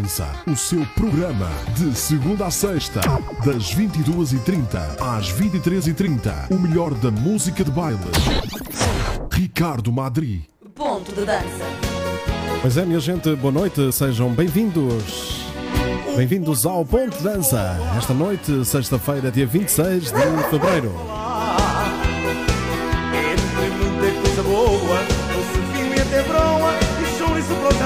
Dança, o seu programa de segunda a sexta, das 22h30 às 23h30. O melhor da música de baile. Ricardo Madri. Ponto de dança. Pois é, minha gente, boa noite, sejam bem-vindos. Bem-vindos ao Ponto de Dança. Esta noite, sexta-feira, dia 26 de fevereiro. Entre muita coisa boa, doce vinho e até broa e chouriço para o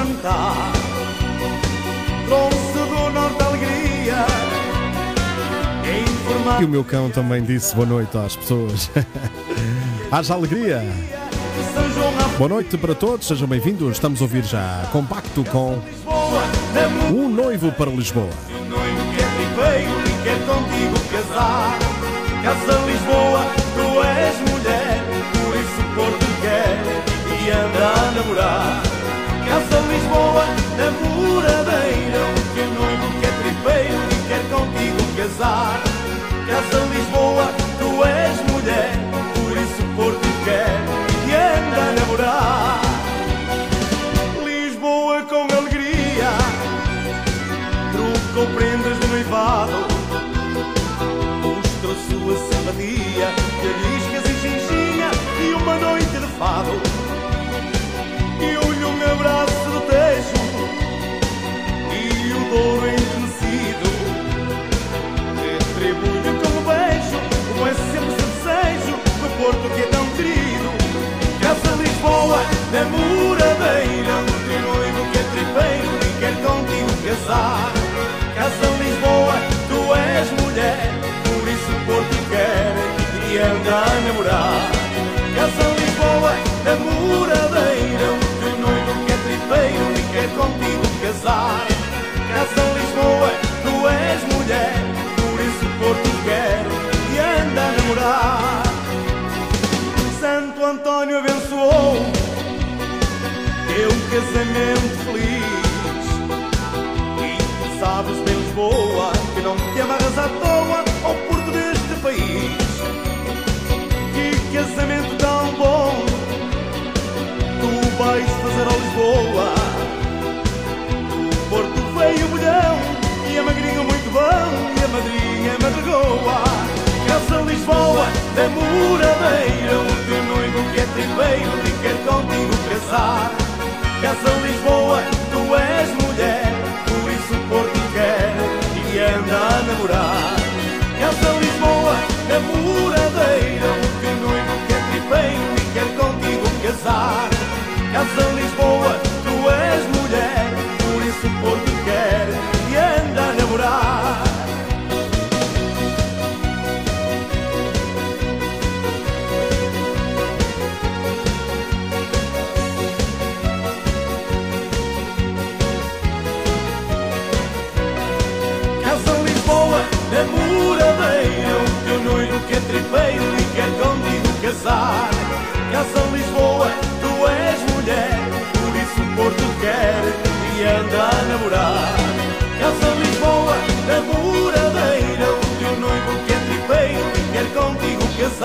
E o meu cão também disse boa noite às pessoas. Haja alegria! Boa noite para todos, sejam bem-vindos. Estamos a ouvir já compacto com Um Noivo para Lisboa. do noivo que é e quer contigo casar. Casa Lisboa, tu és mulher, por isso Porto quer e anda a namorar. Casa Lisboa, na moradeira, que o noivo é tripeiro e quer contigo casar. Casa Lisboa, tu és mulher, por isso Porto quer e anda a namorar. Lisboa com alegria trocou prendas no noivado Mostrou sua simpatia Cariscas e xinchinha E uma noite de fado E olhe um abraço do tejo E o douro enternecido Lisboa, na moradeira O teu noivo que é tripeiro E quer contigo casar casamento feliz. E sabes bem Lisboa que não te amarras à toa ao porto deste país. Que casamento tão bom tu vais fazer a Lisboa. O Porto veio bolhão e a magrinho muito bom e a madrinha madrugoa. Casa Lisboa, da moradeira, o teu noivo que é tripeiro e quer contigo casar. Casa Lisboa, tu és mulher, por isso Porto quer e anda a namorar. Casa Lisboa, da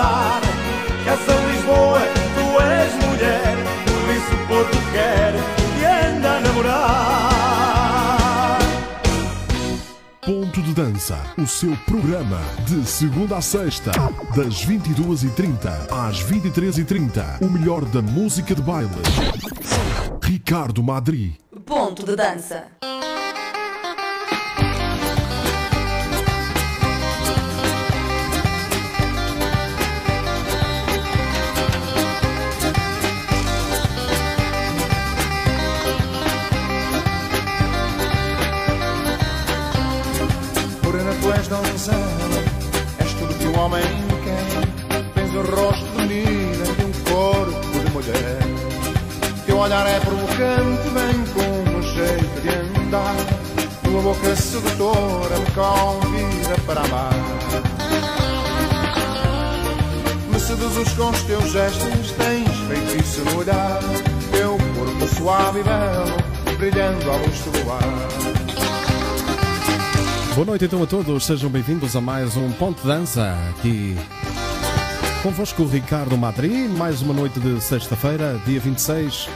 contigo casar Casa Lisboa, tu és mulher Por isso Porto quer e anda a namorar Ponto de Dança, o seu programa de segunda a sexta, das 22h30 às 23h30. O melhor da música de baile. Ricardo Madri. Ponto de dança. Donzela, és tudo que um homem quer. Tens o rosto de menina e um corpo de mulher. Teu olhar é provocante, vem com um jeito de andar. Tua boca sedutora me convida para amar. Me seduzes com os teus gestos, tens feitiço no olhar. Teu corpo suave e belo, brilhando à luz do luar. Boa noite então a todos, sejam bem-vindos a mais um Ponto de Dança aqui. Convosco Ricardo Madri, mais uma noite de sexta-feira, dia 26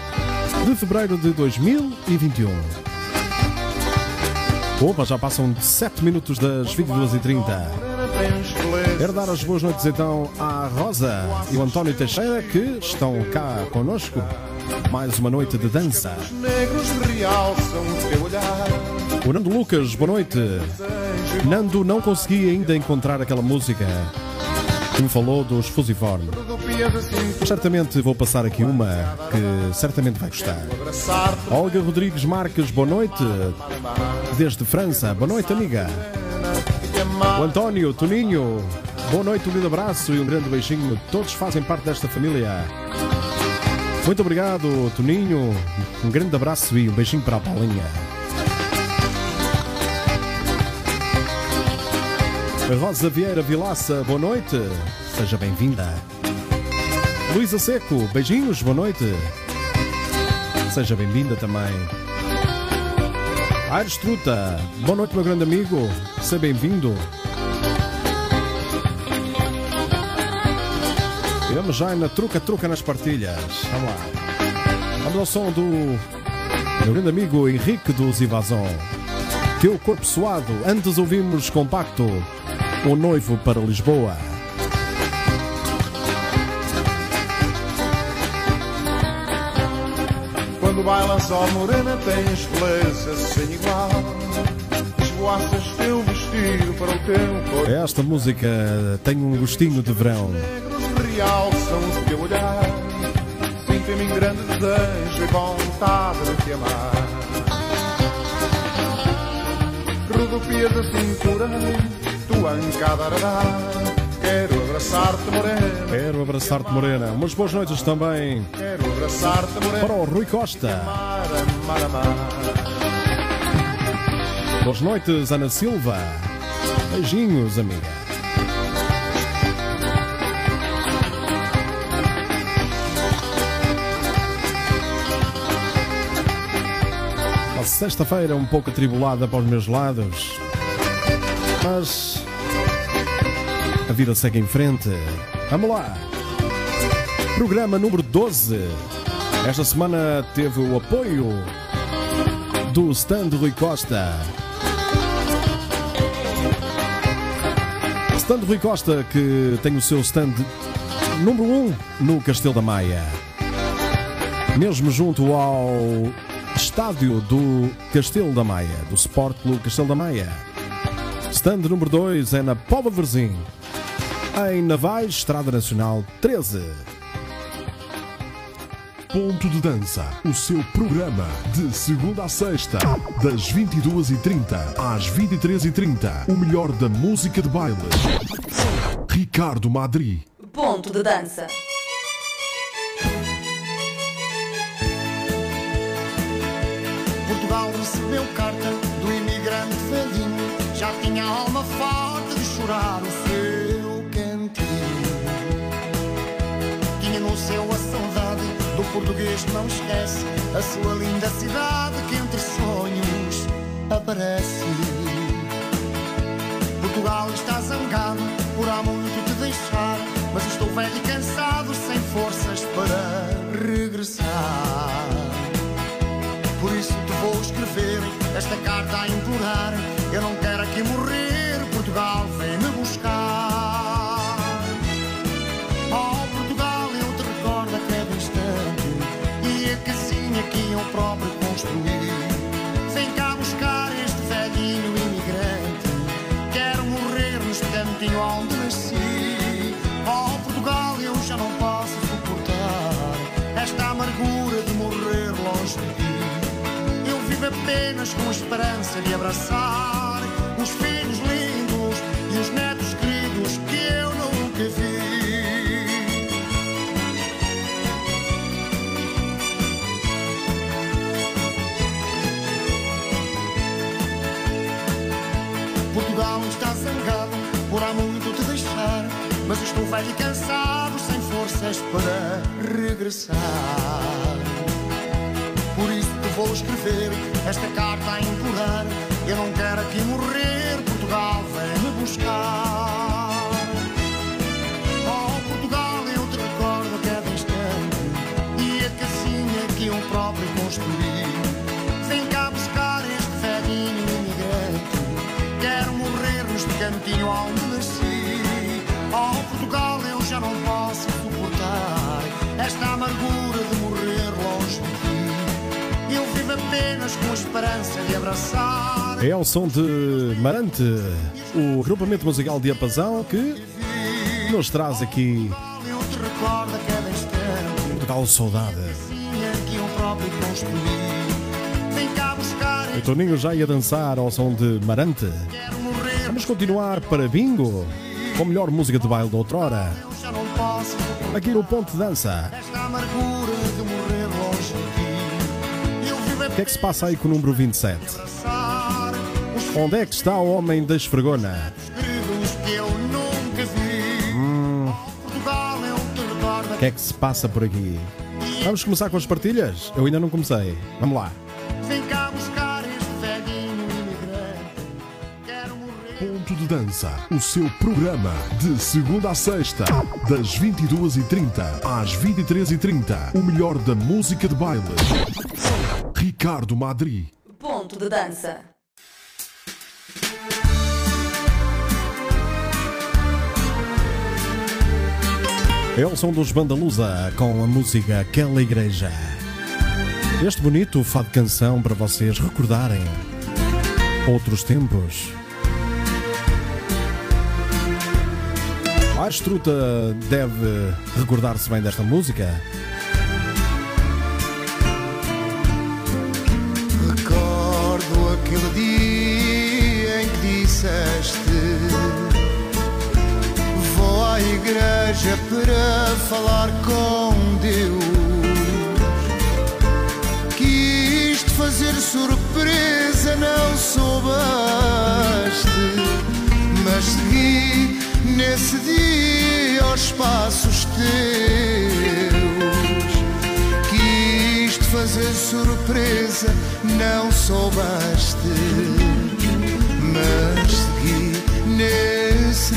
de fevereiro de 2021. Opa, já passam 7 minutos das 22h30. Morena tens beleza. Quero dar as boas noites então à Rosa e o António Teixeira que estão cá conosco. Mais uma noite de dança. Os negros realçam o teu olhar. O Nando Lucas, boa noite. Nando, não consegui ainda encontrar aquela música que me falou dos Fusiforme. Certamente vou passar aqui uma que certamente vai gostar. Olga Rodrigues Marques, boa noite. Desde França, boa noite, amiga. O António, Toninho, boa noite, um grande abraço e um grande beijinho. Todos fazem parte desta família. Muito obrigado, Toninho. Um grande abraço e um beijinho para a Paulinha. Rosa Vieira Vilaça, boa noite. Seja bem-vinda. Luísa Seco, beijinhos, boa noite. Seja bem-vinda também. Aires Truta, boa noite, meu grande amigo. Seja bem-vindo. Vamos já na truca-truca nas partilhas. Vamos lá. Vamos ao som do meu grande amigo Henrique dos Ivazon. Teu corpo suado. Antes ouvimos compacto. O noivo para Lisboa. Quando bailas, ó morena, tens beleza sem igual. Esvoaças teu vestido para o teu corpo. Esta música tem um gostinho de verão. Negros realçam o teu olhar. Sinto em mim grande desejo e vontade de te amar. Rodopias a cintura, tua ancada arará. Quero abraçar-te, morena. Quero abraçar-te, Morena. Umas boas noites também Quero abraçar-te, morena. para o Rui Costa. Amar, amar, amar. Boas noites, Ana Silva. Beijinhos, amiga. Sexta-feira um pouco atribulada para os meus lados. Mas a vida segue em frente. Vamos lá. Programa número 12. Esta semana teve o apoio do stand Rui Costa. Stand Rui Costa, que tem o seu stand número 1 um no Castelo da Maia. Mesmo junto ao estádio do Castelo da Maia, do Sport Clube Castelo da Maia. Stand número 2 é na Pova de Varzim, em Navais, Estrada Nacional 13. Ponto de Dança, o seu programa de segunda a sexta, das 22h30 às 23h30. O melhor da música de baile. Ricardo Madri. Ponto de dança. Portugal recebeu carta do imigrante velhinho. Já tinha alma farta de chorar o seu cantinho. Tinha no céu a saudade do português que não esquece. A sua linda cidade que entre sonhos aparece. Portugal está zangado por há muito te deixar. Mas estou velho e cansado, sem forças para regressar. Vou escrever esta carta a implorar. Eu não quero aqui morrer, Portugal vem me buscar. Oh, Portugal, eu te recordo a cada instante. E a casinha que eu próprio construí. Vem cá buscar este velhinho imigrante. Quero morrer neste cantinho onde nasci. Oh, Portugal, eu já não posso suportar esta amargura de morrer longe de ti. Eu vivo apenas com a esperança de abraçar os filhos lindos e os netos queridos que eu nunca vi. Portugal está zangado por há muito te deixar, mas estou velho e cansado, sem forças para regressar. Por isso vou escrever esta carta a implorar. Eu não quero aqui morrer, Portugal vem me buscar. Com esperança de abraçar. É o som de Marante, o agrupamento musical de Apazão que nos traz aqui. Portugal Saudade. O Toninho já ia dançar ao som de Marante. Vamos continuar para Bingo, com a melhor música de baile da outrora. Aqui no Ponto de Dança. O que é que se passa aí com o número 27? abraçar os Onde é que está o homem da esfregona? recordo O que é que se passa por aqui? Vamos começar com as partilhas? Eu ainda não comecei. Vamos lá. Ponto de Dança, o seu programa de segunda a sexta, das 22h30 às 23h30. O melhor da música de baile. Ricardo Madri. Ponto de dança. É o som dos Bandalusa com a música Aquela Igreja. Este bonito fado canção para vocês recordarem outros tempos. A Astruta deve recordar-se bem desta música. Igreja para falar com Deus. Quis-te fazer surpresa, não soubeste Mas segui nesse dia aos passos teus. Quis-te fazer surpresa, não soubeste Mas segui nesse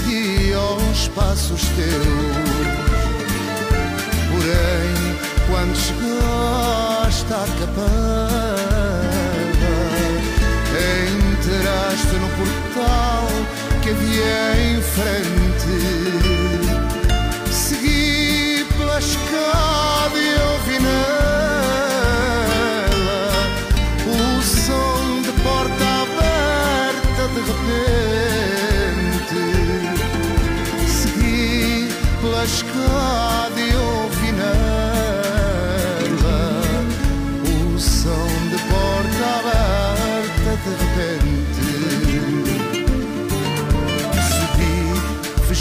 dia aos passos teus. Porém, quando chegaste à capela Entraste no portal que havia em frente. Segui pela escada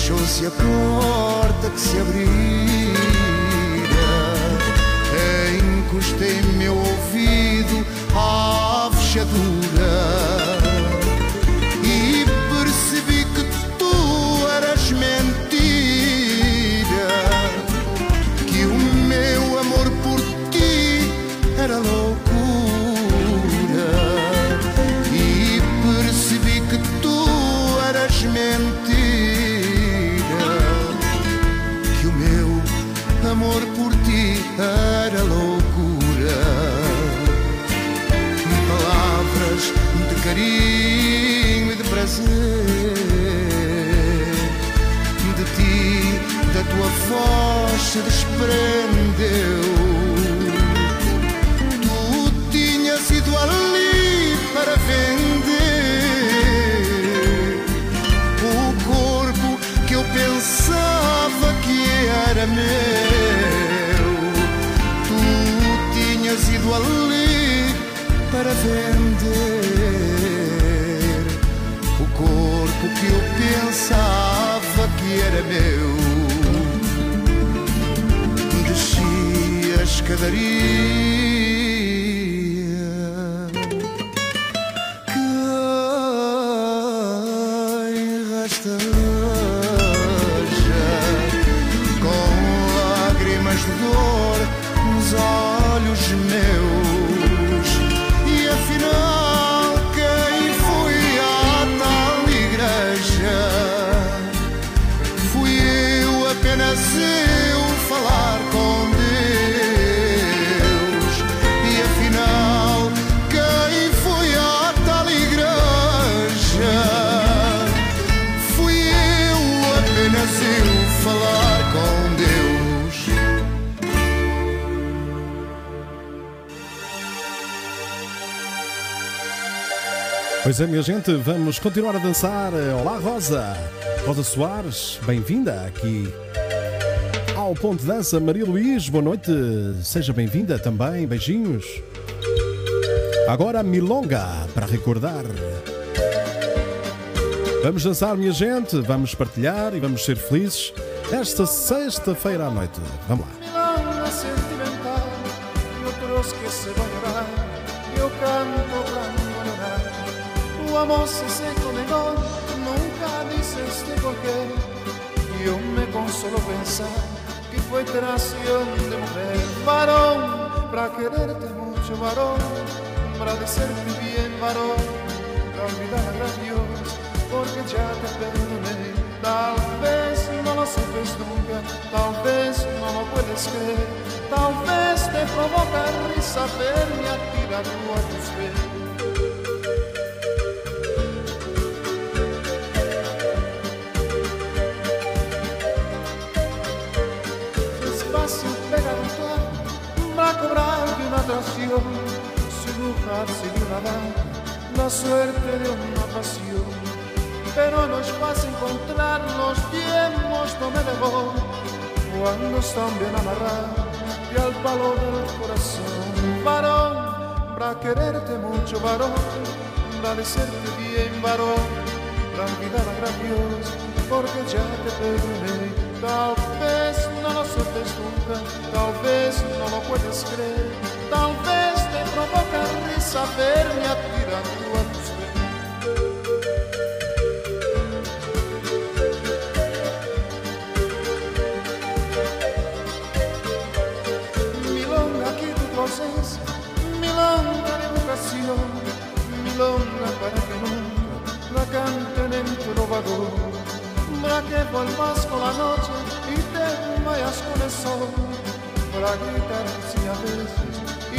fechou-se a porta que se abria. Encostei meu ouvido à fechadura voz se desprendeu Tu tinhas ido ali para vender o corpo que eu pensava que era meu. Tu tinhas ido ali para vender o corpo que eu pensava que era meu. Cause quedaría. Pois é, minha gente, vamos continuar a dançar. Olá, Rosa. Rosa Soares, bem-vinda aqui ao Ponto Dança. Maria Luís, boa noite. Seja bem-vinda também. Beijinhos. Agora Milonga, para recordar. Vamos dançar, minha gente, vamos partilhar e vamos ser felizes esta sexta-feira à noite. Vamos lá. Se seco negó, nunca dices de por qué. Yo me consolo pensar que fue traición de mujer. Varón, para quererte mucho, varón, para decirte bien, varón, para olvidar a Dios, porque ya te perdoné. Tal vez no lo sepas nunca, tal vez no lo puedes creer, tal vez te provoca risa verme a tirar a tus pies. Atracción, sin una dama, la suerte de una pasión pero no es fácil encontrar los tiempos no me dejó cuando están bien amarrados y al palo del corazón. Varón, para quererte mucho, varón, para decirte bien, varón, para olvidar a gran Dios, porque ya te perdoné. Tal vez no lo sepas nunca, tal vez no lo puedes creer, tal vez te provoca risa verme a tirando a tus pies. milonga que tu proceso, milonga de vocación, milonga para que nunca la canten en tu robador, para que vuelvas con la noche y te vayas con el sol, para gritar sí a veces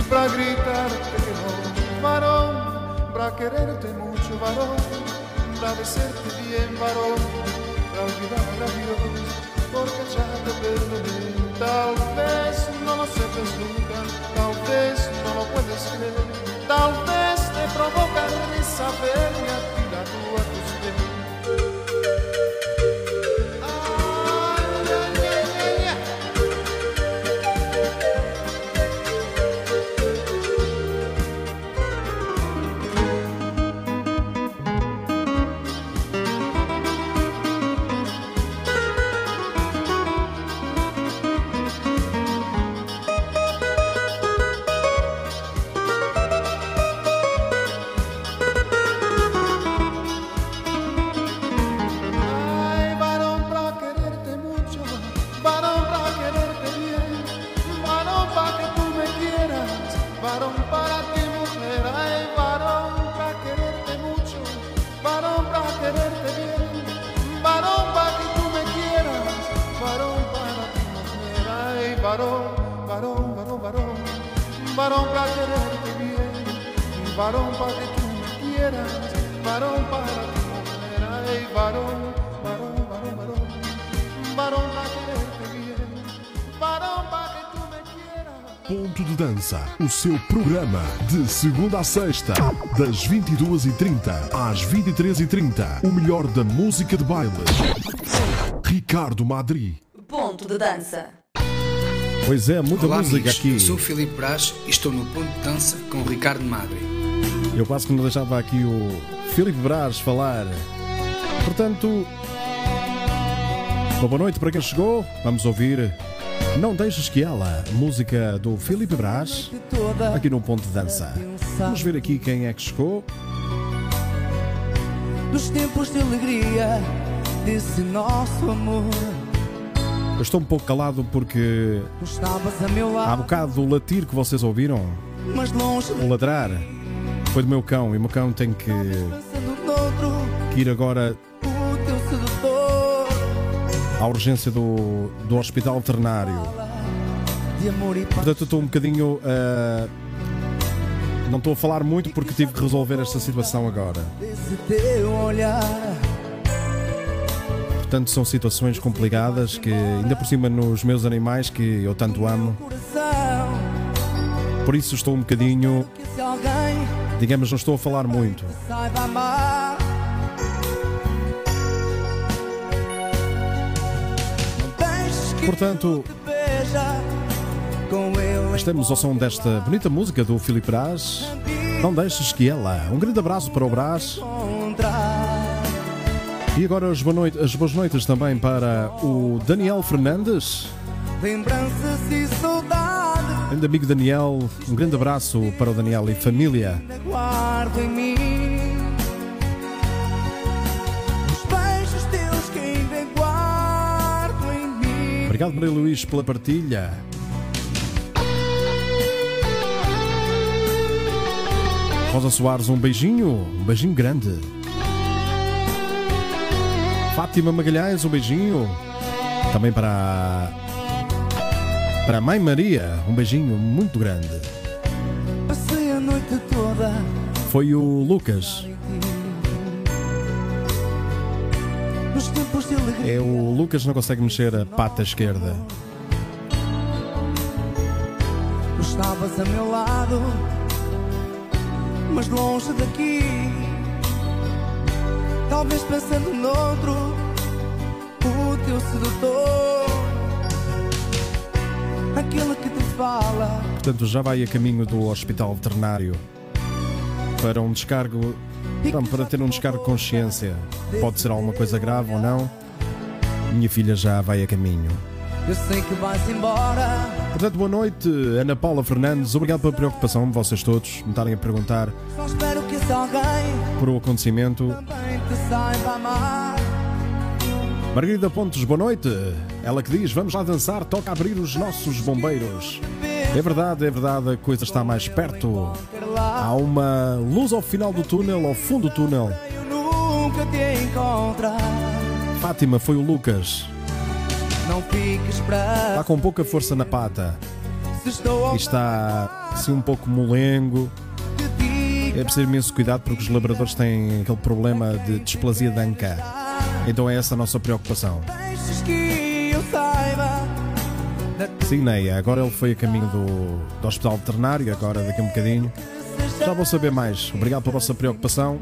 para gritarte que no, varón, para quererte mucho, varón, para decirte bien, varón, para olvidar a Dios, porque ya te perdoné. Tal vez no lo sepas nunca, tal vez no lo puedes creer, tal vez te provoca risa verme Dança, o seu programa de segunda a sexta, das 22h30 às 23h30. O melhor da música de baile. Ricardo Madri. Ponto de dança. Pois é, muita Olá, música amigos. aqui. Eu sou o Filipe Braz e estou no Ponto de Dança com o Ricardo Madre. Eu quase que não deixava aqui o Filipe Braz falar. Portanto, boa noite para quem chegou. Vamos ouvir Não Deixes Que Ela, música do Filipe Braz, aqui no Ponto de Dança. Vamos ver aqui quem é que chegou. dos tempos de alegria desse nosso amor. Eu estou um pouco calado porque há lado, bocado o latir que vocês ouviram, mas longe, o ladrar, foi do meu cão e o meu cão tem que, que ir agora. À urgência do, do hospital paz. Portanto, eu estou um bocadinho. ah, não estou a falar muito porque tive que resolver esta situação agora. Portanto, são situações complicadas que, ainda por cima, nos meus animais que eu tanto amo. Por isso estou um bocadinho, digamos, não estou a falar muito. Portanto, estamos ao som desta bonita música do Filipe Brás. Não deixes que ela. Um grande abraço para o Brás. E agora as, boa noite- as boas noites também para o Daniel Fernandes. Lembranças e saudade Grande amigo Daniel, um grande abraço para o Daniel e família. guardo em mim. Obrigado, Maria Luís, pela partilha. Rosa Soares, um beijinho, um beijinho grande. Fátima Magalhães, um beijinho. Também para para a Mãe Maria, um beijinho muito grande. Passei a noite toda Foi o Lucas, é o Lucas não consegue mexer a pata esquerda. Estavas a meu lado, mas longe daqui. Talvez pensando noutro, o teu sedutor, aquele que te fala. Portanto, já vai a caminho do hospital veterinário para um descargo, pronto, para ter um descargo de consciência. Pode ser alguma coisa grave ou não. Minha filha já vai a caminho. Eu sei que vais embora, Portanto, boa noite, Ana Paula Fernandes. Obrigado pela preocupação de vocês todos, me estarem a perguntar por o acontecimento. Margarida Pontes, boa noite. Ela que diz: Vamos lá dançar, toca abrir os nossos bombeiros. É verdade, é verdade, a coisa está mais perto. Há uma luz ao final do túnel, ao fundo do túnel. Fátima, foi o Lucas. Está com pouca força na pata e está assim um pouco molengo. É preciso imenso cuidado porque os labradores têm aquele problema de displasia de anca. Então é essa a nossa preocupação. Da tua Sim, Neia, agora ele foi a caminho do, do hospital veterinário, agora daqui a um bocadinho. Já vou saber mais. Obrigado pela vossa preocupação.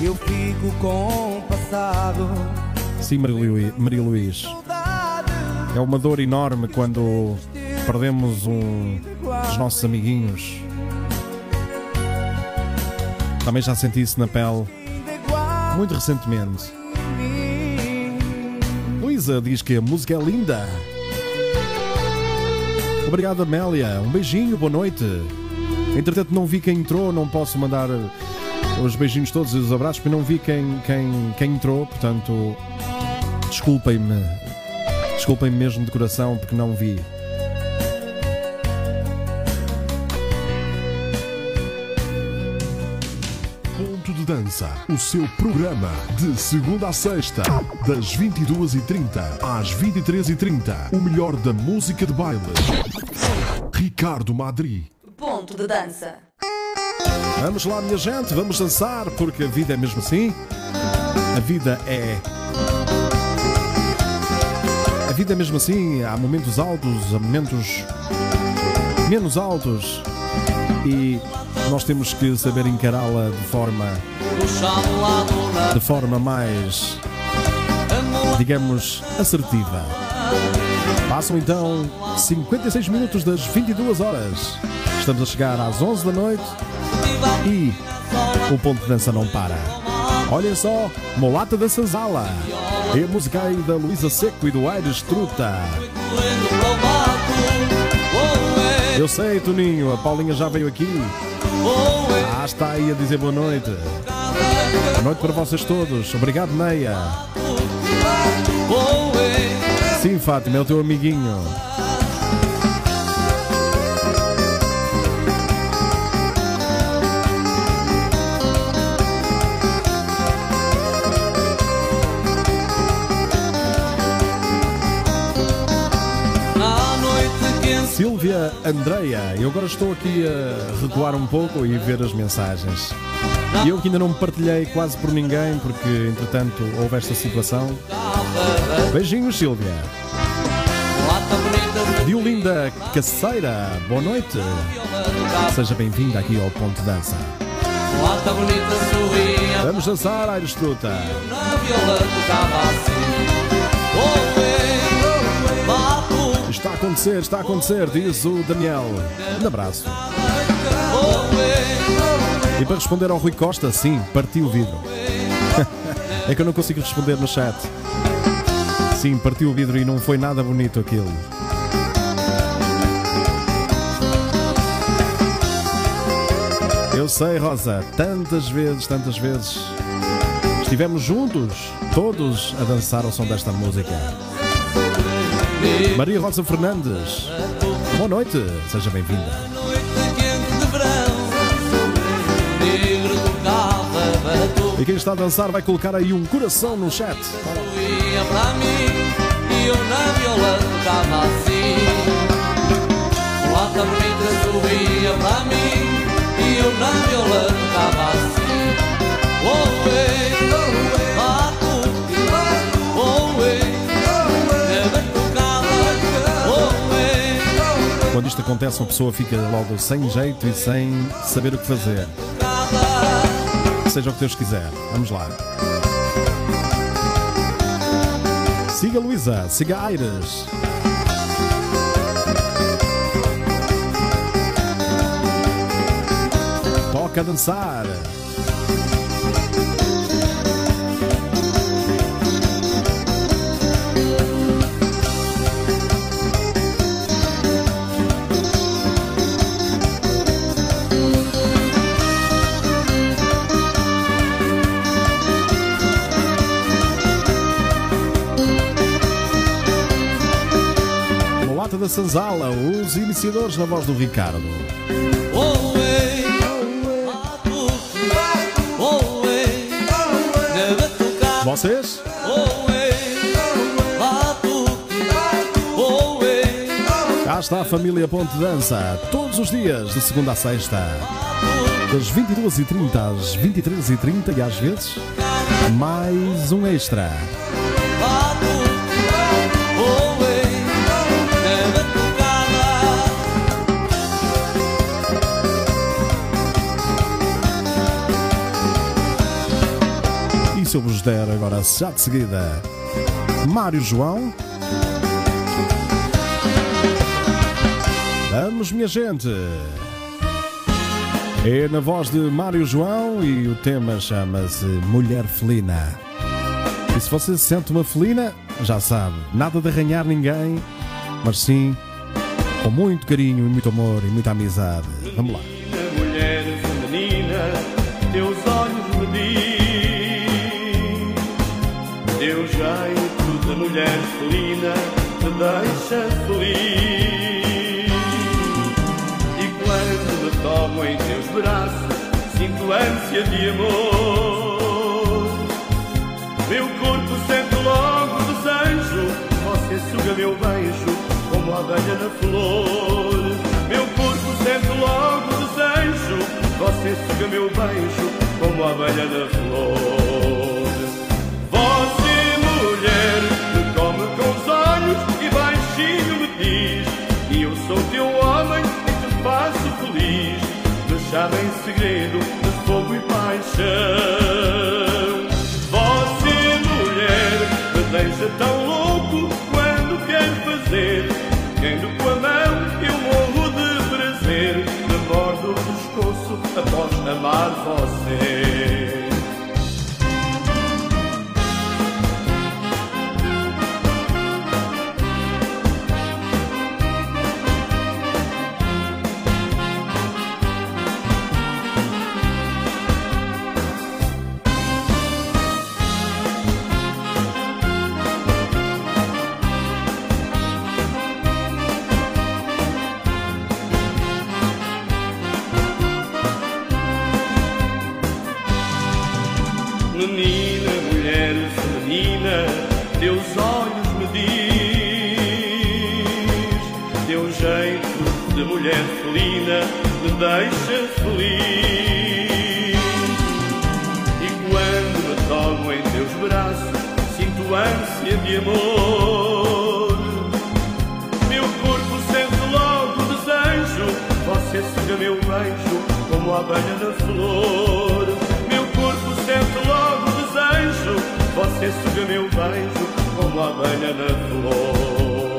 Eu fico com o passado. Sim, Maria Lu- Maria Luís. É uma dor enorme quando perdemos um dos nossos amiguinhos. Também já senti isso na pele muito recentemente. Luísa diz que a música é linda. Obrigado, Amélia. Um beijinho, boa noite. Entretanto, não vi quem entrou, não posso mandar os beijinhos todos e os abraços, porque não vi quem, quem, quem entrou, portanto, desculpem-me. Desculpem-me mesmo de coração, porque não vi. De Dança, o seu programa de segunda a sexta, das 22h30 às 23h30. O melhor da música de baile. Ricardo Madri. Ponto de dança. Vamos lá, minha gente, vamos dançar, porque a vida é mesmo assim. A vida é. A vida é mesmo assim. Há momentos altos, há momentos menos altos. E nós temos que saber encará-la de forma. de forma mais. digamos, assertiva. Passam então 56 minutos das 22 horas. Estamos a chegar às 11 da noite e o ponto de dança não para. Olhem só, Molata da Senzala. É a música aí da Luísa Seco e do Aires Truta. Eu sei, Toninho, a Paulinha já veio aqui. Ah, está aí a dizer boa noite. Boa noite para vocês todos. Obrigado, Meia. Sim, Fátima, é o teu amiguinho. Silvia Andreia, eu agora estou aqui a recuar um pouco e ver as mensagens. Eu que ainda não me partilhei quase por ninguém, porque entretanto houve esta situação. Beijinhos, Silvia. Diolinda Caceira, boa noite. Seja bem-vinda aqui ao Ponto Dança. Vamos dançar, Aires Truta. Está a acontecer, está a acontecer, diz o Daniel. Um abraço. E para responder ao Rui Costa, sim, parti o vidro. é que eu não consigo responder no chat. Sim, partiu o vidro e não foi nada bonito aquilo. Eu sei, Rosa, tantas vezes, tantas vezes estivemos juntos, todos a dançar ao som desta música. Maria Rosa Fernandes, boa noite, seja bem-vinda. E quem está a dançar vai colocar aí um coração no chat. para Quando isto acontece, uma pessoa fica logo sem jeito e sem saber o que fazer. Seja o que Deus quiser. Vamos lá. Siga Luísa, siga Aires. Toca dançar. Sanzala, os iniciadores na voz do Ricardo. Vocês? Cá está a família Ponte Dança, todos os dias, de segunda a sexta. Das 22h30 às 23h30 e às vezes mais um extra. Se eu vos der agora, já de seguida, Mário João. Vamos, minha gente! É na voz de Mário João e o tema chama-se Mulher Felina. E se você se sente uma felina, já sabe, nada de arranhar ninguém, mas sim com muito carinho e muito amor e muita amizade. Vamos lá. mulher feminina, teus olhos me diz. Jeito de mulher felina te deixa feliz. E quando me tomo em teus braços, sinto ânsia de amor. Meu corpo sente logo desejo, você suga meu beijo como a abelha na flor. Meu corpo sente logo desejo, você suga meu beijo como a abelha na flor. Você, mulher, me come com os olhos e baixinho me diz que eu sou teu homem e te faço feliz. Chama em segredo de fogo e paixão. Você, mulher, me deixa tão louco quando quer fazer. Tendo com a mão eu morro de prazer. Me mordo o pescoço após amar você. deixa feliz. E quando me tomo em teus braços, sinto ânsia de amor. Meu corpo sente logo desejo, você seja meu beijo, como a abelha da flor. Meu corpo sente logo desejo, você seja meu beijo, como a abelha da flor.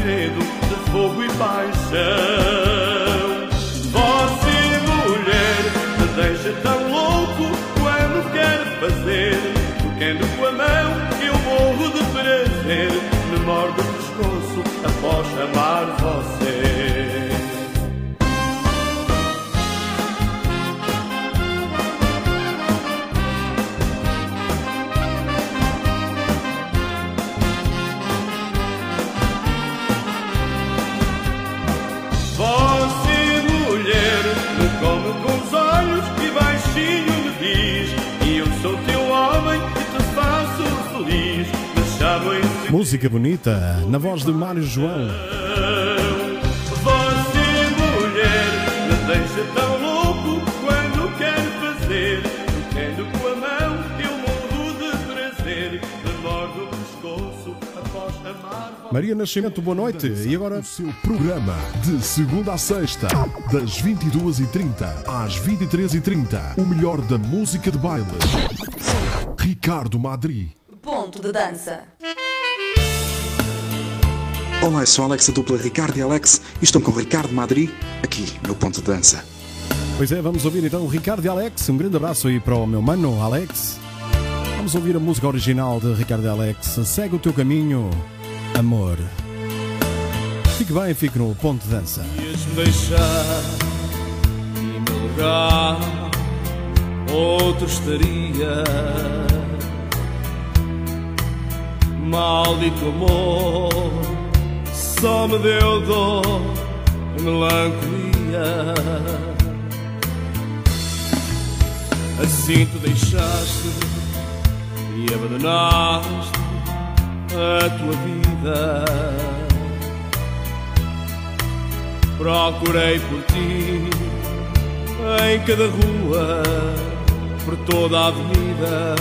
Segredo de fogo e paixão. Você, mulher, me deixa tão louco quando quer fazer. Tocando com a mão, eu morro de prazer. Me mordo o pescoço após amar. Você, Música bonita, na voz de Mário João. Você, mulher, me deixa tão louco quando quer fazer. Tocando com a mão, eu morro de prazer. Me mordo o pescoço após amar. Maria Nascimento, boa noite. E agora? O seu programa de segunda a sexta, das 22h30 às 23h30. O melhor da música de baile. Ricardo Madri. Ponto de dança. Olá, eu sou Alex, a dupla Ricardo e Alex, e estou com Ricardo Madri, aqui, meu ponto de dança. Pois é, vamos ouvir então o Ricardo e Alex. Um grande abraço aí para o meu mano, Alex. Vamos ouvir a música original de Ricardo e Alex. Segue o teu caminho, amor. Fique bem, fique no ponto de dança. Ias-me deixar e me levar, outro estaria. Maldito amor, só me deu dor e melancolia. Assim tu deixaste e abandonaste a tua vida. Procurei por ti em cada rua, por toda a avenida.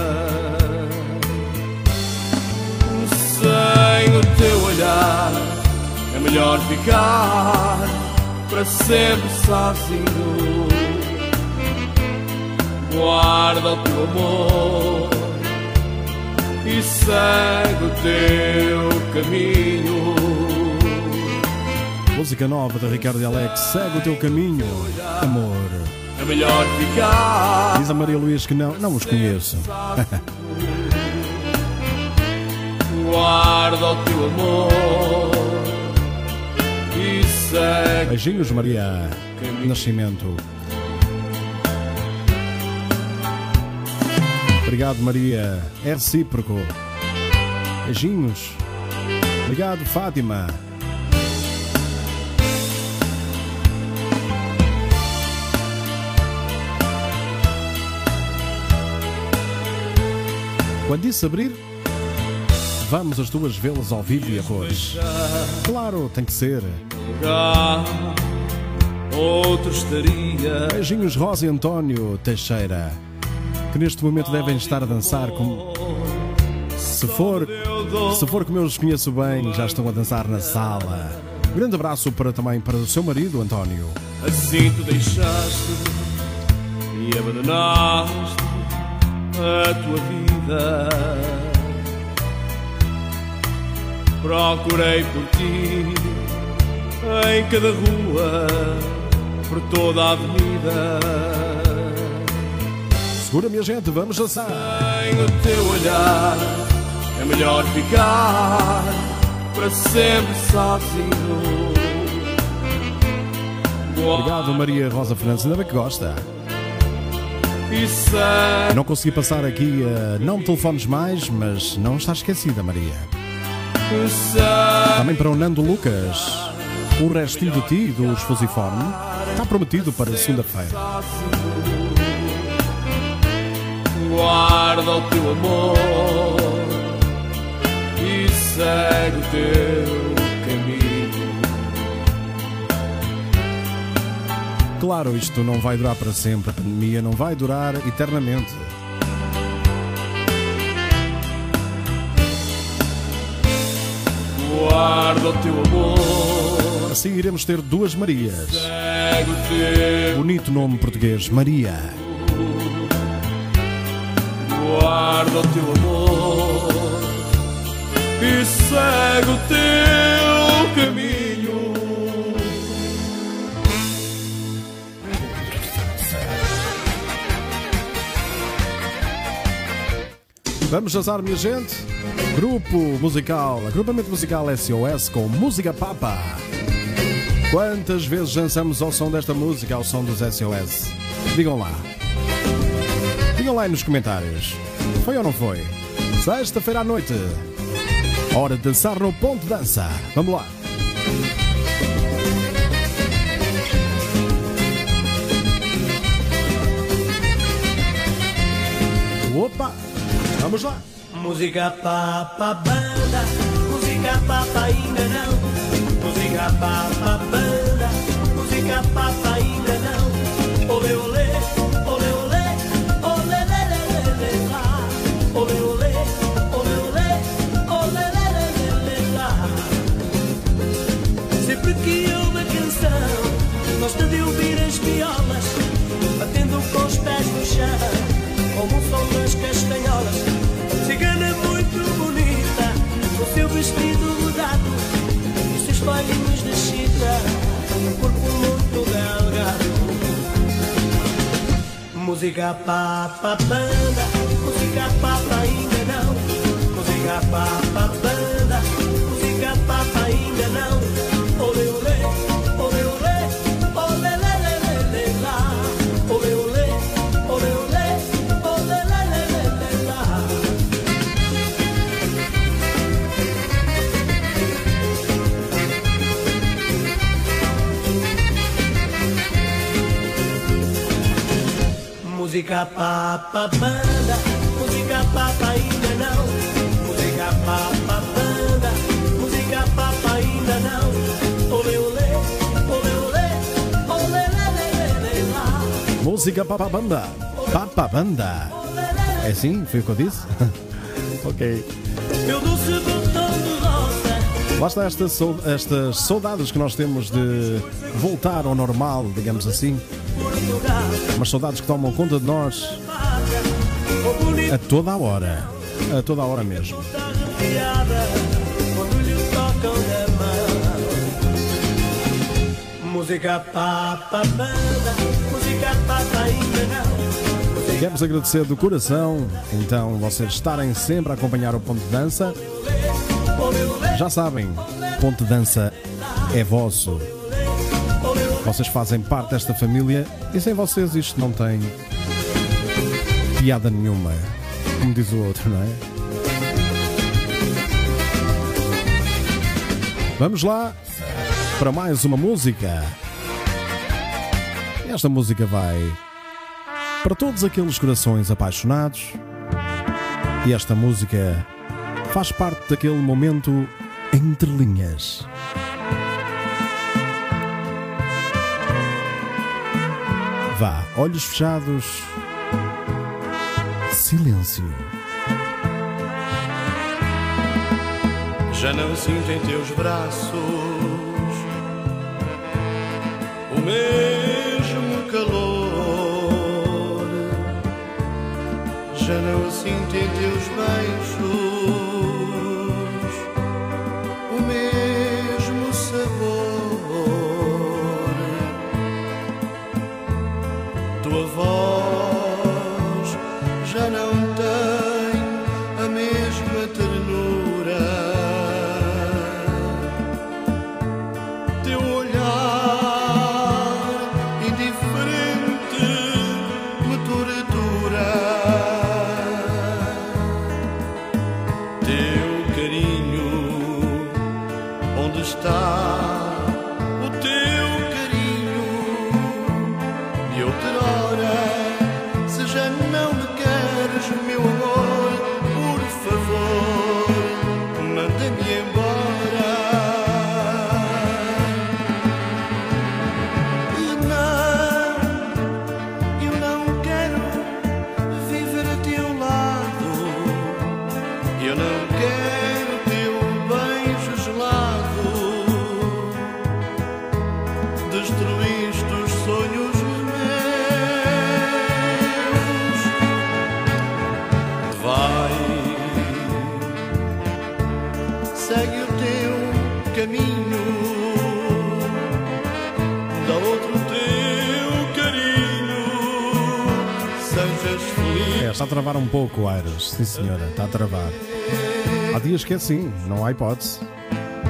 Sem o teu olhar é melhor ficar para sempre sozinho. Guarda o teu amor e segue o teu caminho. Música nova de Ricardo e Alex. Segue o teu caminho, amor. É melhor ficar. Diz a Maria Luís que não, não os conheço. Guarda o teu amor. Beijinhos, Maria Nascimento. Obrigado, Maria. É recíproco. Beijinhos. Obrigado, Fátima. Quando disse abrir, vamos as duas vê-las ao vivo e a cores. Claro, tem que ser. outro estaria. Beijinhos Rosa e António Teixeira, que neste momento devem estar a dançar como. Se for, se for como eu os conheço bem, já estão a dançar na sala. Grande abraço para, também para o seu marido, António. Assim tu deixaste e abandonaste a tua vida. Procurei por ti em cada rua, por toda a avenida. Segura, minha gente, vamos dançar. Sem o teu olhar é melhor ficar para sempre sozinho. Obrigado, Maria Rosa Fernandes, ainda bem que gosta. Não consegui passar aqui, eh, não me telefones mais, mas não está esquecida, Maria. Também para o Nando Lucas, o restinho de ti dos Fusiforme está prometido para segunda-feira. Guarda o teu amor e segue o teu caminho. Claro, isto não vai durar para sempre, a pandemia não vai durar eternamente. Guarda o teu amor. Assim iremos ter duas Marias. Bonito nome português, Maria. Guarda o teu amor. E segue o teu caminho. Vamos azar, minha gente. Grupo musical, agrupamento musical SOS com Música Papa. Quantas vezes dançamos ao som desta música, ao som dos SOS? Digam lá. Digam lá aí nos comentários. Foi ou não foi? Sexta-feira à noite. Hora de dançar no ponto dança. Vamos lá. Vamos lá! Música papa banda, música papa ainda não. Música papa banda, música papa olhinhos de chita, um corpo muito delgado. Música papa banda, música papa ainda não. Música papa banda, Música papa banda, música papa ainda não. Música papa banda, música papa ainda não. Olê, olê, olê, olê, olê, lê, lê, lê, lá. Música Papa Banda. Papa Banda. É assim? Foi o que eu disse? ok. Meu doce botão de rosa, Lá está estas, sau- estas saudades que nós temos de voltar ao normal, digamos assim. Portugal, Mas saudades que tomam conta de nós a toda a hora. A toda a hora mesmo. Música papa banda, música papa ainda não. Queremos agradecer do coração, então, vocês estarem sempre a acompanhar o Ponto de Dança. Já sabem, Ponto de Dança é vosso. Vocês fazem parte desta família e sem vocês isto não tem piada nenhuma. Como diz o outro, não é? Vamos lá para mais uma música. Esta música vai para todos aqueles corações apaixonados. E esta música faz parte daquele momento entre linhas. Vá, olhos fechados, silêncio. Já não sinto em teus braços o mesmo calor. Já não sinto em teus beijos pouco, Aires. Sim, senhora, está a travar. Há dias que é assim, não há hipótese.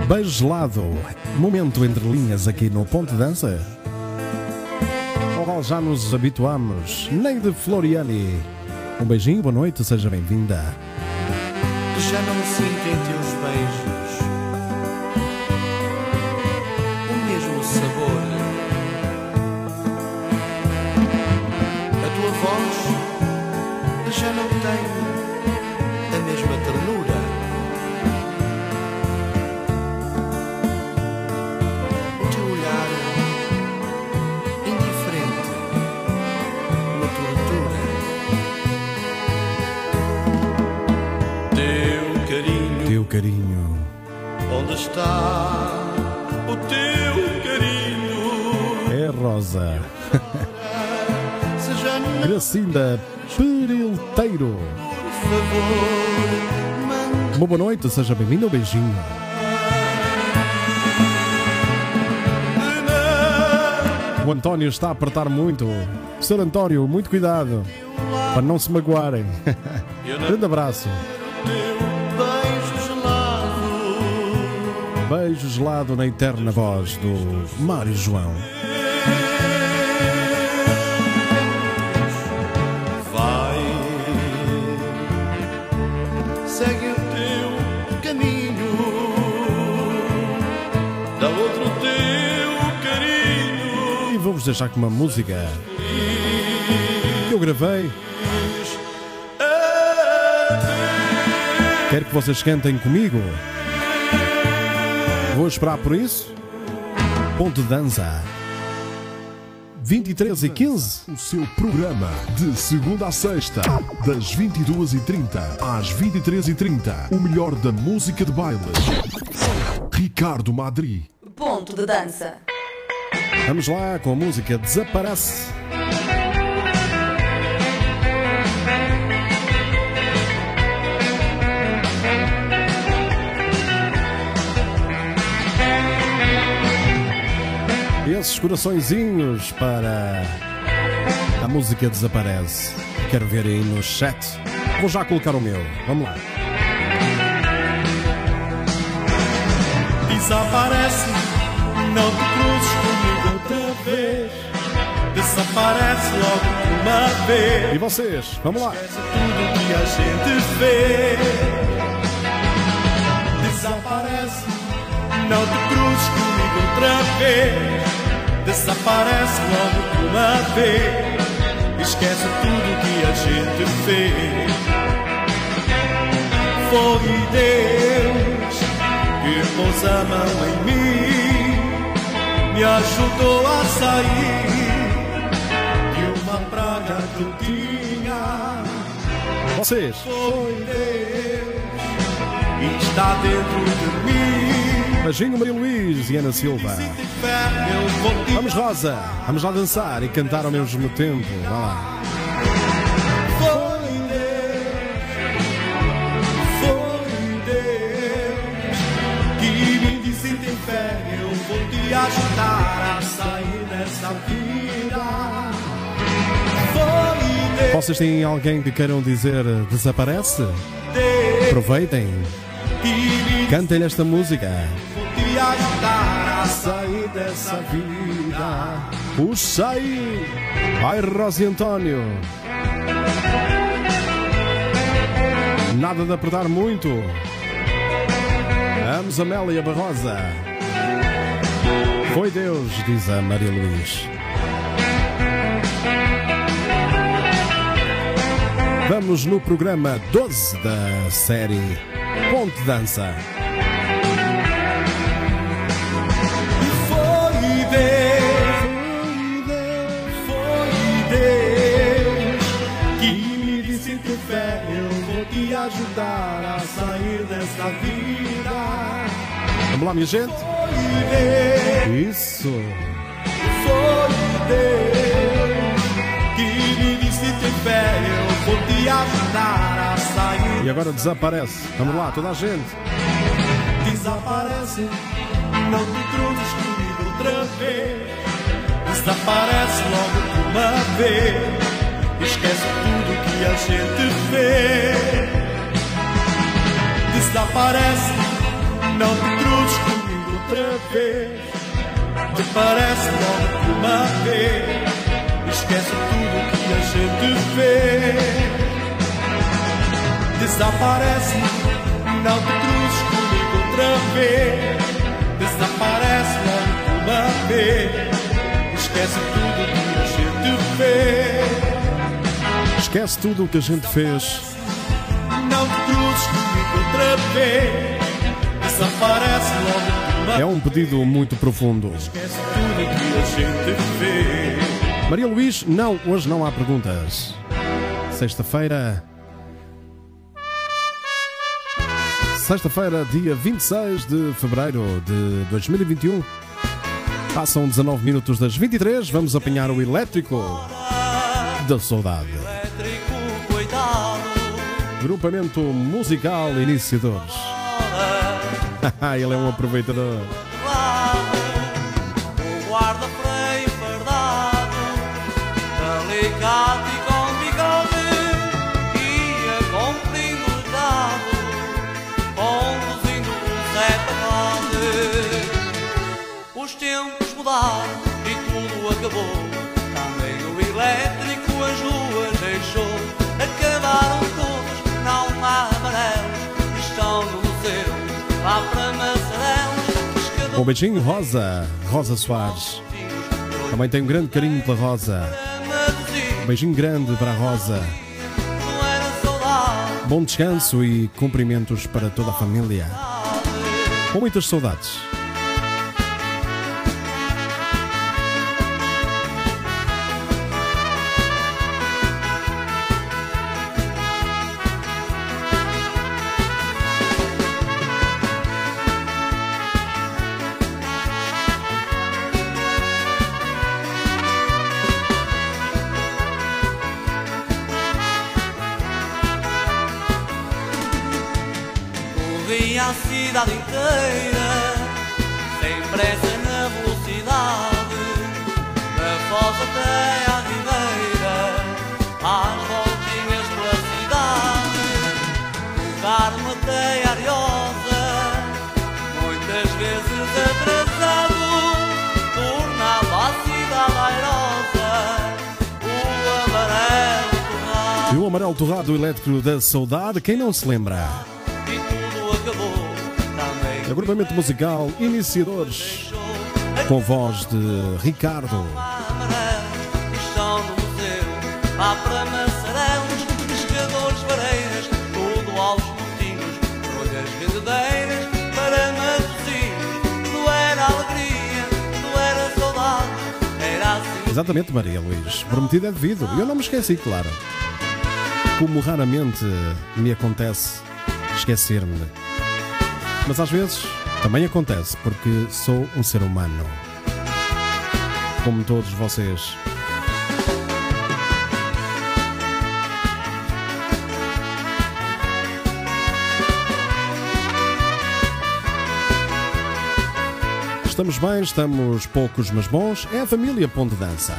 Beijo gelado, momento entre linhas aqui no Ponte Dança. Ao qual já nos habituamos. Neide Floriani. Um beijinho, boa noite, seja bem-vinda. Já não sinto em teus beijos boa noite, seja bem-vindo, um beijinho. O António está a apertar muito. Sr. António, muito cuidado. Para não se magoarem. Grande abraço. teu beijo gelado. Beijo gelado na eterna voz do Mário João. Vou-vos deixar com uma música que eu gravei. Quero que vocês cantem comigo. Vou esperar por isso. Ponto de dança. 23 e 15. O seu programa de segunda a sexta, das 22h30 às 23h30. O melhor da música de baile. Ricardo Madri. Ponto de dança. Vamos lá com a música Desaparece. Esses coraçõezinhos para a música Desaparece. Quero ver aí no chat. Vou já colocar o meu. Vamos lá. Desaparece, não te cruzes outra vez. Desaparece logo uma vez. E vocês? Vamos lá. Esquece tudo que a gente vê. Desaparece, não te cruzes comigo outra vez. Desaparece logo uma vez. Esquece tudo que a gente fez. Foi Deus que pôs a mão em mim, me ajudou a sair de uma praga que eu tinha. Vocês. Foi Deus e está dentro de mim. Maria Luís e Ana Silva. Vamos Rosa, vamos lá dançar e cantar ao mesmo tempo. Vá lá. Ajudar a sair dessa vida. Vocês têm alguém que queiram dizer desaparece? Aproveitem, cantem esta música. te ajudar a sair dessa vida. Puxa aí! Vai Rosa e António! Nada de apertar muito. Vamos Amélia Barrosa. Foi Deus, diz a Maria Luís. Vamos no programa 12 da série Ponte Dança. Foi Deus, foi Deus que me disse ter fé, eu vou te ajudar a sair dessa vida. Vamos lá, minha gente? Isso! foi Deus que me disse ter fé, eu vou te ajudar a sair. E agora desaparece. Vamos lá, toda a gente. Desaparece, Não te cruzes comigo outra vez. Desaparece logo de uma vez. Esquece tudo que a gente fez. Desaparece, não te cruzes comigo outra vez. Parece logo uma vez. Esquece tudo que a gente fez. Desaparece, não te cruzes comigo outra vez. Desaparece logo uma vez. Esquece tudo que a gente fez. Esquece tudo o que a gente fez. Não te cruzes comigo outra vez. Desaparece logo É um pedido muito profundo. Maria Luís, não, hoje não há perguntas. Sexta-feira. Sexta-feira, dia 26 de fevereiro de 2021. Passam 19 minutos das 23. Vamos apanhar o elétrico da saudade. Grupamento musical Iniciadores. Ele é um aproveitador. O guarda-freio fardado, Um beijinho, Rosa. Rosa Soares. Também tenho um grande carinho pela Rosa. Um beijinho grande para a Rosa. Bom descanso e cumprimentos para toda a família. Com muitas saudades. Cidade inteira, sem pressa na velocidade, da foz até à ribeira, às voltinhas pela cidade, o Carmo até a Ariosa, muitas vezes atrasado, tornava a cidade airosa, o amarelo tornado. E o amarelo torrado elétrico da saudade, quem não se lembra? Agrupamento musical Iniciadores, com voz de Ricardo. Exatamente, Maria Luís. Prometido é devido. E eu não me esqueci, claro. Como raramente me acontece esquecer-me. Mas às vezes também acontece, porque sou um ser humano. Como todos vocês. Estamos bem, estamos poucos mas bons. É a família Ponte Dança.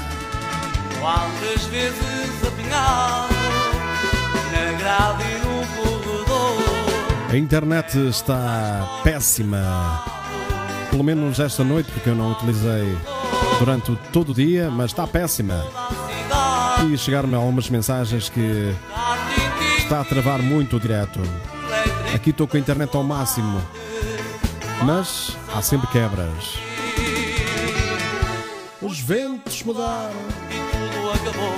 Quantas vezes apinhado na grade e no corredor. A internet está péssima. Pelo menos esta noite, porque eu não utilizei durante o- todo o dia, mas está péssima. E chegaram-me algumas mensagens que está a travar muito o direto. Aqui estou com a internet ao máximo. Mas há sempre quebras. Os ventos mudaram. E tudo acabou.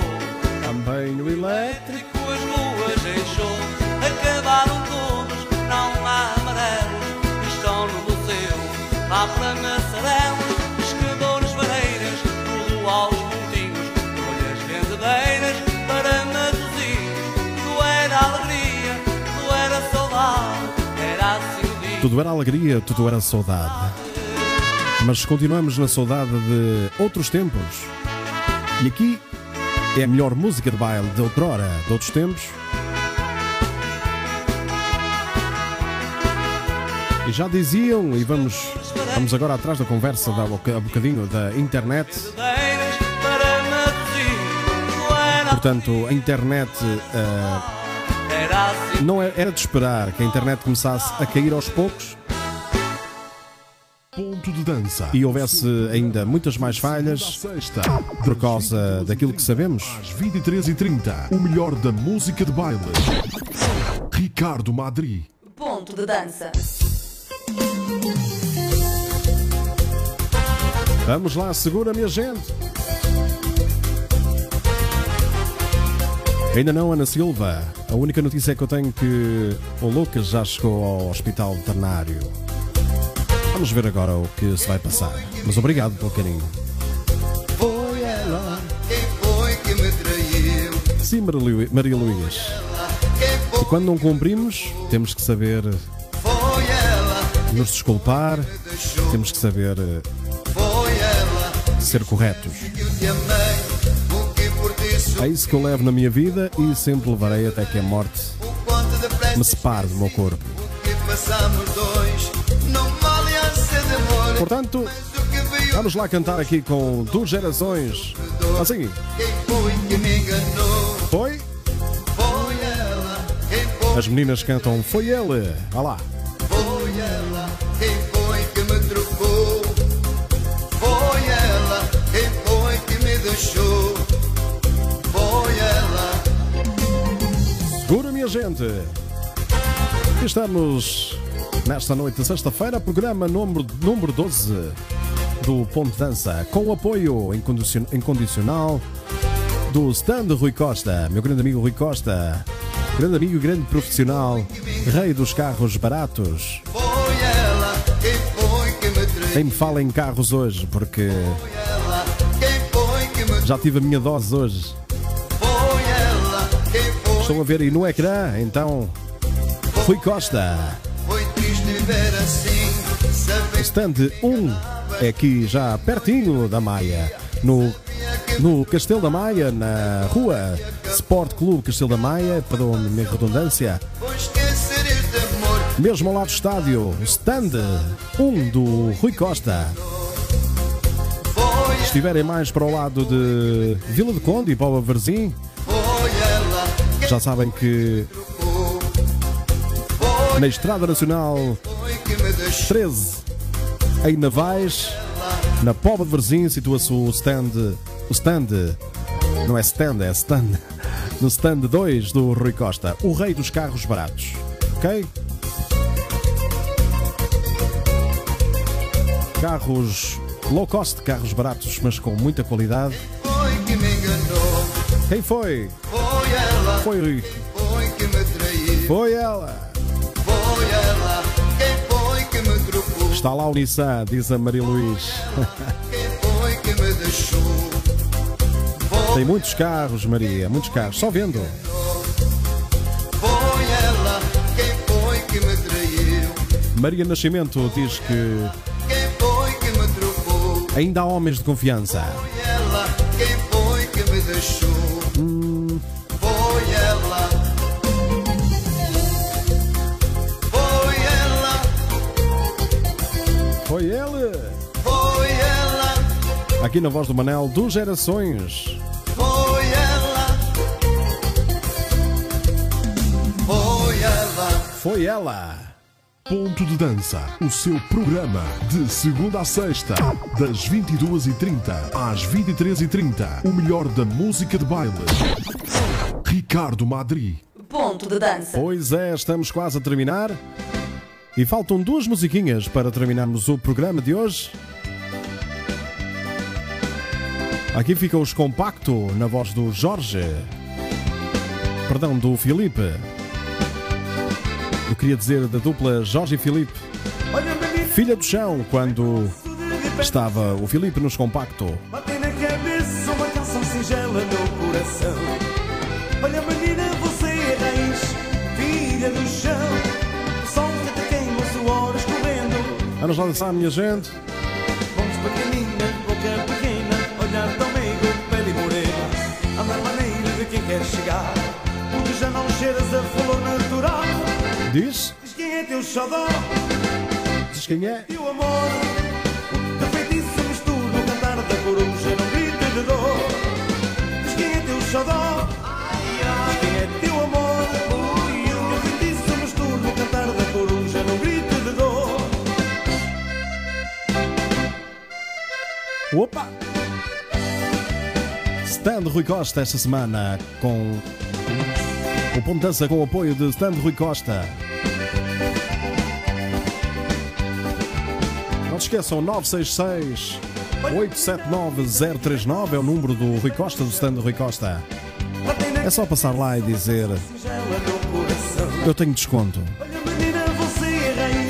Também elétrico. Elétrico as ruas deixou, acabaram todos, para Massarelos, pescadores, vareiras, tudo aos montinhos, folhas vendedeiras para Matosinhos. Tudo era alegria, tudo era saudade, era assim o dia. Tudo era alegria, tudo era saudade. Mas continuamos na saudade de outros tempos. E aqui é a melhor música de baile de outrora, de outros tempos. E já diziam, e vamos Vamos agora atrás da conversa da boca- bocadinho da internet. Portanto, a internet assim. não é- era de esperar que a internet começasse a cair aos poucos Ponto de dança. e houvesse ainda muitas mais falhas por causa 22 daquilo que sabemos. Às 23h30, o melhor da música de baile. Ricardo Madri. Ponto de dança. Vamos lá, segura minha gente. Ainda não, Ana Silva. A única notícia que eu tenho é que o Lucas já chegou ao hospital veterinário. Vamos ver agora o que se vai passar. Mas obrigado pelo carinho. Foi ela quem foi que me traiu. Sim, Maria Lu- Maria Luís. E quando não cumprimos, temos que saber nos desculpar, temos que saber eh, ser corretos. É isso que eu levo na minha vida e sempre levarei até que a morte me separe do meu corpo. Portanto, vamos lá cantar aqui com duas gerações. Assim, foi, As meninas cantam Foi ele. Olha lá. Deixou. Foi ela. Segura, minha gente. Estamos nesta noite de sexta-feira, programa número, número 12 do Ponto Dança, com o apoio incondicion- incondicional do stand Rui Costa, meu grande amigo Rui Costa, grande amigo e grande profissional, rei dos carros baratos. Nem me fala em carros hoje, porque já tive a minha dose hoje. Estão a ver aí no ecrã, então, Rui Costa. Stand 1 é aqui já pertinho da Maia, no, no Castelo da Maia, na rua Sport Clube Castelo da Maia, perdão a minha redundância, mesmo ao lado do estádio, stand 1 do Rui Costa. Estiverem mais para o lado de Vila de Conde e ela quem já sabem que na Estrada Nacional foi que me deixou. 13, em Navais, na Póvoa de Varzim, situa-se o stand, o stand, não é stand, é stand, no stand 2 do Rui Costa, o rei dos carros baratos, ok? Carros low cost, carros baratos, mas com muita qualidade. Foi. Quem foi? Foi ela, Foi Rui. foi que me traiu. Foi ela. Foi ela quem foi que me trocou. Está lá o Nissan, diz a Maria Luís. Quem foi que me deixou. Tem muitos carros, Maria, muitos carros, só vendo. Foi foi. Maria Nascimento diz que ainda há homens de confiança. Foi ela quem foi que me deixou. Foi ela. Foi ela. Foi ele! Foi ela. Aqui na voz do Manel, duas gerações. Foi ela. Foi ela. Foi ela! Ponto de Dança, o seu programa de segunda a sexta, das 22h30 às 23h30. O melhor da música de baile. Ricardo Madri. Ponto de dança. Pois é, estamos quase a terminar. E faltam duas musiquinhas para terminarmos o programa de hoje. Aqui fica os compacto na voz do Jorge. Perdão, do Filipe. Eu queria dizer da dupla Jorge e Filipe. Filha do chão, quando estava o Filipe nos compacto. Batei na cabeça uma canção singela no coração. Olha, menina, você é raiz, filha do chão. O sol que te queima, o suor escorrendo. Vamos lá dançar, minha gente. Vamos pequenina, boca pequena, olhar tão meigo, pele morena. Andar maneira de quem quer chegar, porque já não cheiras a flor natural. Diz? Diz quem é teu xodó. Diz quem é? teu amor. De feitiço mistura o cantar da coruja no grito de dor. Diz quem é teu xodó. Diz quem é teu amor. De feitiço mistura o cantar da coruja no grito de dor. Opa! Stand Rui Costa esta semana com o Ponto Dança com o apoio de Stand Rui Costa. Não se esqueçam, 966 879 039 é o número do Rui Costa, do Stand Rui Costa. É só passar lá e dizer: Eu tenho desconto.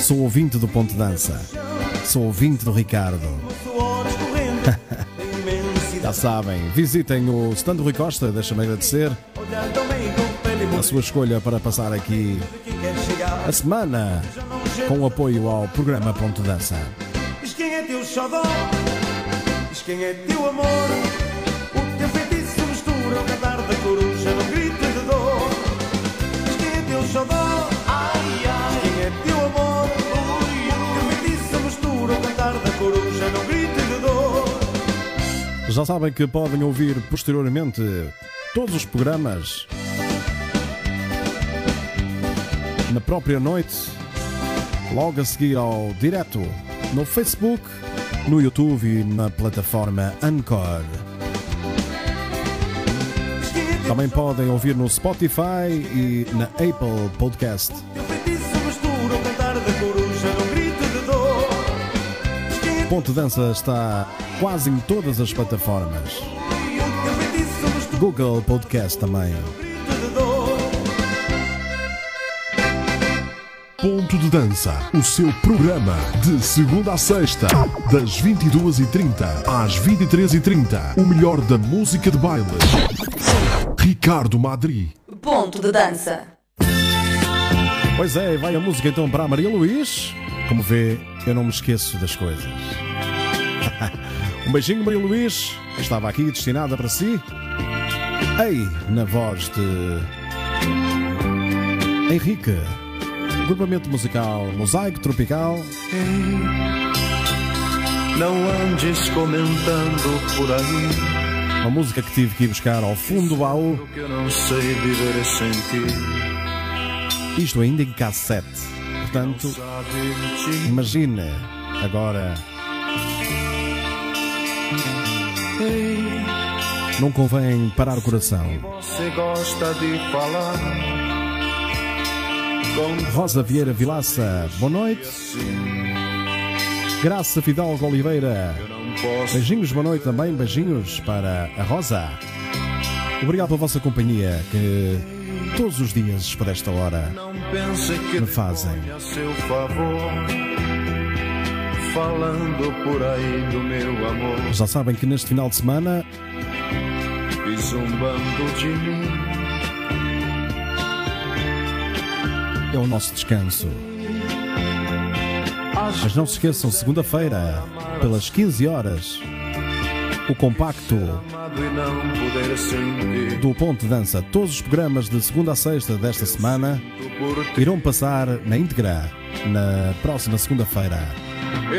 Sou ouvinte do Ponto Dança. Sou ouvinte do Ricardo. Já sabem, visitem o stand Rui Costa, deixa-me agradecer sua escolha para passar aqui a semana com o apoio ao programa Ponto Dança. Diz quem é teu xodó, diz quem é teu amor. O teu feitiço mistura o cantar da coruja num grito de dor. Diz quem é teu xodó, ai ai, diz quem é teu amor. O teu feitiço mistura o cantar da coruja num grito de dor. Já sabem que podem ouvir posteriormente todos os programas na própria noite, logo a seguir ao direto no Facebook, no YouTube e na plataforma Anchor. Também podem ouvir no Spotify e na Apple Podcast. Ponto Dança está quase em todas as plataformas. Google Podcast também. Ponto de Dança, o seu programa de segunda a sexta, das 22h30 às 23h30. O melhor da música de baile. Ricardo Madri. Ponto de dança. Pois é, vai a música então para a Maria Luís. Como vê, eu não me esqueço das coisas. um beijinho, Maria Luís. Estava aqui destinada para si. Ei, na voz de Henrique. Grupamento musical Mosaico Tropical. Não andes comentando por aí Uma música que tive que ir buscar ao fundo do baú. que eu não sei viver sem ti. Isto ainda em cassete. Portanto, imagine agora. Ei, Não convém parar o coração. você gosta de falar com Rosa Vieira Vilaça, boa noite. Graça Fidalgo Oliveira, beijinhos, boa noite também, beijinhos para a Rosa. Obrigado pela vossa companhia, que todos os dias, por esta hora, me fazem. a seu favor falando por aí do meu amor Já sabem que neste final de semana é o nosso descanso. Mas não se esqueçam, segunda-feira, pelas 15 horas, o compacto do Ponto de Dança. Todos os programas de segunda a sexta desta semana irão passar na íntegra na próxima segunda-feira,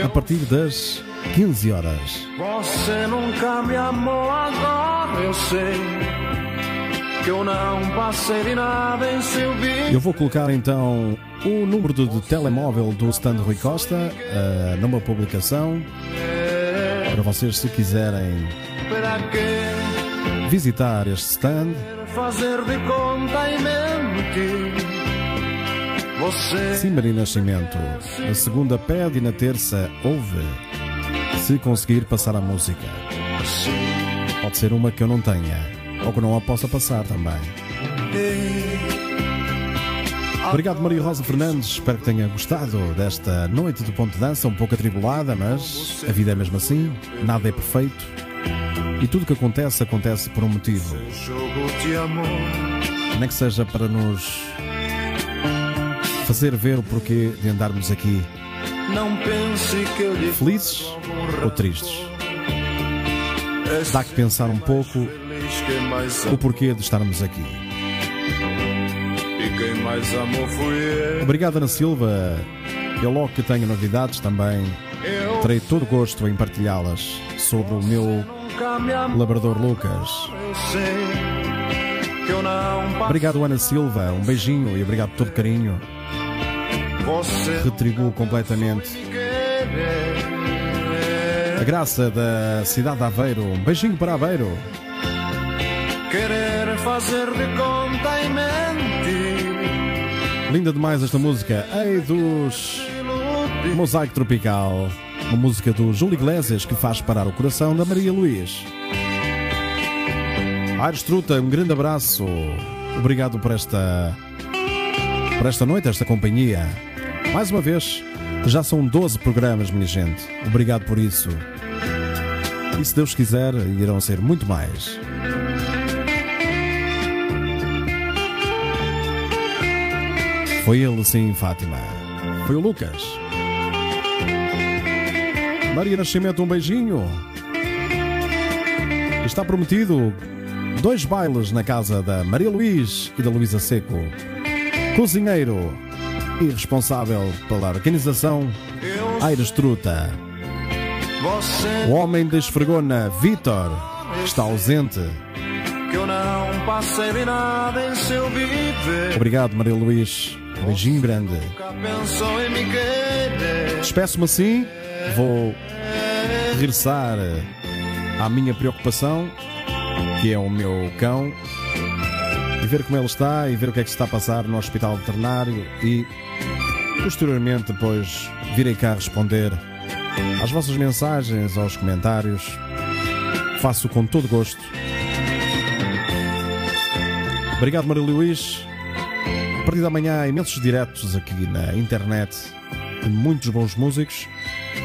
a partir das 15 horas. Você nunca me amou agora, eu sei que eu não passei de nada em seu vídeo. Eu vou colocar então o número de, de telemóvel do stand Rui Costa eh, numa publicação para vocês, se quiserem visitar este stand. fazer de conta e Nascimento. Na segunda pede e na terça ouve. Se conseguir passar a música. Pode ser uma que eu não tenha. Ou que não a possa passar também. Obrigado, Maria Rosa Fernandes. Espero que tenha gostado desta noite de ponto de dança, um pouco atribulada, mas a vida é mesmo assim. Nada é perfeito. E tudo o que acontece, acontece por um motivo. Nem que seja para nos fazer ver o porquê de andarmos aqui felizes ou tristes. Dá que pensar um pouco o porquê de estarmos aqui. e quem mais amou fui eu. Obrigado, Ana Silva. Eu logo que tenho novidades também terei todo gosto em partilhá-las sobre o meu labrador Lucas. Obrigado, Ana Silva. Um beijinho e obrigado por todo o carinho. Retribuo completamente. A Graça da cidade de Aveiro. Um beijinho para Aveiro. Fazer de conta e mentir. Linda demais esta música. Ei dos Mosaico Tropical. Uma música do Júlio Iglesias que faz parar o coração da Maria Luís. Aires Truta, um grande abraço. Obrigado por esta por esta noite, esta companhia. Mais uma vez, já são 12 programas, minha gente. Obrigado por isso. E se Deus quiser, irão ser muito mais. Foi ele, sim, Fátima. Foi o Lucas. Maria Nascimento, um beijinho. Está prometido dois bailes na casa da Maria Luís e da Luísa Seco. Cozinheiro e responsável pela organização, Aires Truta. O homem da esfregona, Vitor, está ausente. Obrigado, Maria Luís. Beijinho grande. Despeço-me assim, vou regressar à minha preocupação, que é o meu cão, e ver como ele está e ver o que é que se está a passar no hospital veterinário e posteriormente depois virei cá responder às vossas mensagens, aos comentários. Faço com todo gosto. Obrigado, Maria Luís. A partir da manhã, há imensos diretos aqui na internet de muitos bons músicos.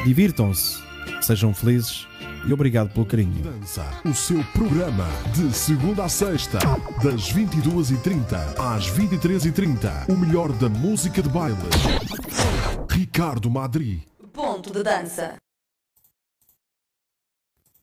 Divirtam-se, sejam felizes e obrigado pelo carinho. Dança, o seu programa de segunda a sexta, das 22h30 às 23h30. O melhor da música de baile. Ricardo Madri. Ponto de dança.